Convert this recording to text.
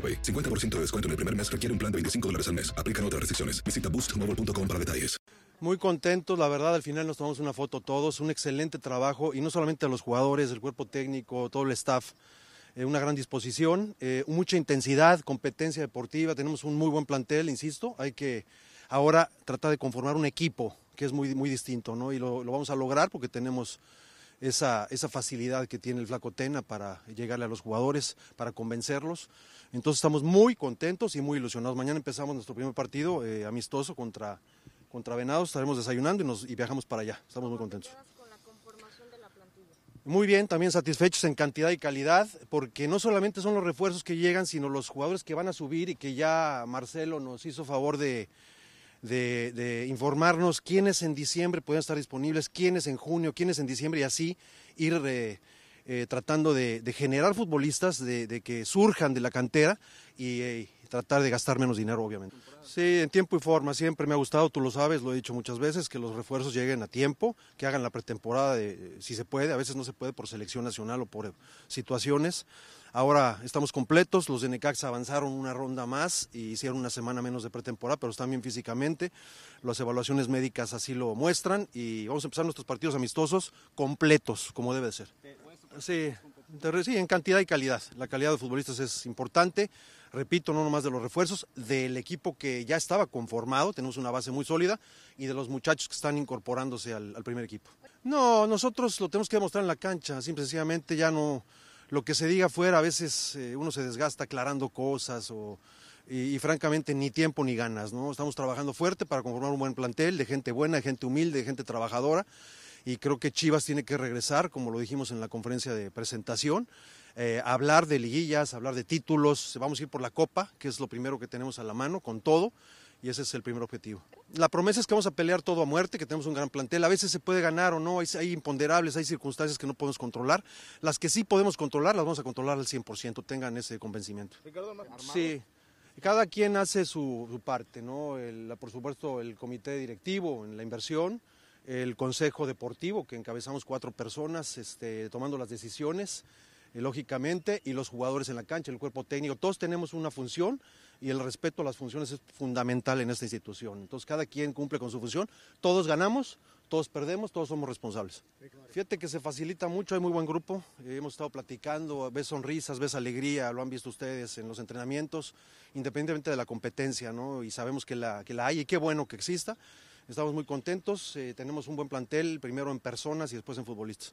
AroPay. 50% de descuento en el primer mes requiere un plan de 25 dólares al mes. Aplican otras restricciones. Visita boostmobile.com para detalles. Muy contentos, la verdad, al final nos tomamos una foto todos, un excelente trabajo y no solamente a los jugadores, el cuerpo técnico, todo el staff, eh, una gran disposición, eh, mucha intensidad, competencia deportiva, tenemos un muy buen plantel, insisto, hay que ahora tratar de conformar un equipo que es muy, muy distinto, ¿no? Y lo, lo vamos a lograr porque tenemos esa, esa facilidad que tiene el Flaco Tena para llegarle a los jugadores, para convencerlos. Entonces estamos muy contentos y muy ilusionados. Mañana empezamos nuestro primer partido eh, amistoso contra, contra Venados, estaremos desayunando y, nos, y viajamos para allá. Estamos muy contentos. Muy bien, también satisfechos en cantidad y calidad, porque no solamente son los refuerzos que llegan, sino los jugadores que van a subir y que ya Marcelo nos hizo favor de, de, de informarnos quiénes en diciembre pueden estar disponibles, quiénes en junio, quiénes en diciembre y así ir eh, eh, tratando de, de generar futbolistas, de, de que surjan de la cantera y eh, tratar de gastar menos dinero, obviamente. Sí, en tiempo y forma, siempre me ha gustado, tú lo sabes, lo he dicho muchas veces, que los refuerzos lleguen a tiempo, que hagan la pretemporada, de, si se puede, a veces no se puede por selección nacional o por eh, situaciones. Ahora estamos completos, los de Necaxa avanzaron una ronda más y hicieron una semana menos de pretemporada, pero están bien físicamente, las evaluaciones médicas así lo muestran y vamos a empezar nuestros partidos amistosos completos, como debe de ser. Sí, sí, en cantidad y calidad. La calidad de futbolistas es importante. Repito, no nomás de los refuerzos, del equipo que ya estaba conformado, tenemos una base muy sólida, y de los muchachos que están incorporándose al, primer equipo. No, nosotros lo tenemos que demostrar en la cancha, simple sencillamente ya no, lo que se diga afuera, a veces eh, uno se desgasta aclarando cosas o, y, y francamente ni tiempo ni ganas, ¿no? Estamos trabajando fuerte para conformar un buen plantel de gente buena, de gente humilde, de gente trabajadora y creo que Chivas tiene que regresar, como lo dijimos en la conferencia de presentación, eh, hablar de liguillas, hablar de títulos, vamos a ir por la Copa, que es lo primero que tenemos a la mano, con todo, y ese es el primer objetivo. La promesa es que vamos a pelear todo a muerte, que tenemos un gran plantel, a veces se puede ganar o no, hay, hay imponderables, hay circunstancias que no podemos controlar, las que sí podemos controlar las vamos a controlar al 100%, tengan ese convencimiento. Sí, cada quien hace su, su parte, ¿no? El- por supuesto, el comité directivo en la inversión, el consejo deportivo, que encabezamos cuatro personas este, tomando las decisiones, eh, lógicamente, y los jugadores en la cancha, el cuerpo técnico, todos tenemos una función y el respeto a las funciones es fundamental en esta institución. Entonces, cada quien cumple con su función, todos ganamos, todos perdemos, todos somos responsables. Fíjate que se facilita mucho, hay muy buen grupo, eh, hemos estado platicando, ves sonrisas, ves alegría, lo han visto ustedes en los entrenamientos, independientemente de la competencia, ¿no? Y sabemos que la, que la hay y qué bueno que exista. Estamos muy contentos, eh, tenemos un buen plantel, primero en personas y después en futbolistas.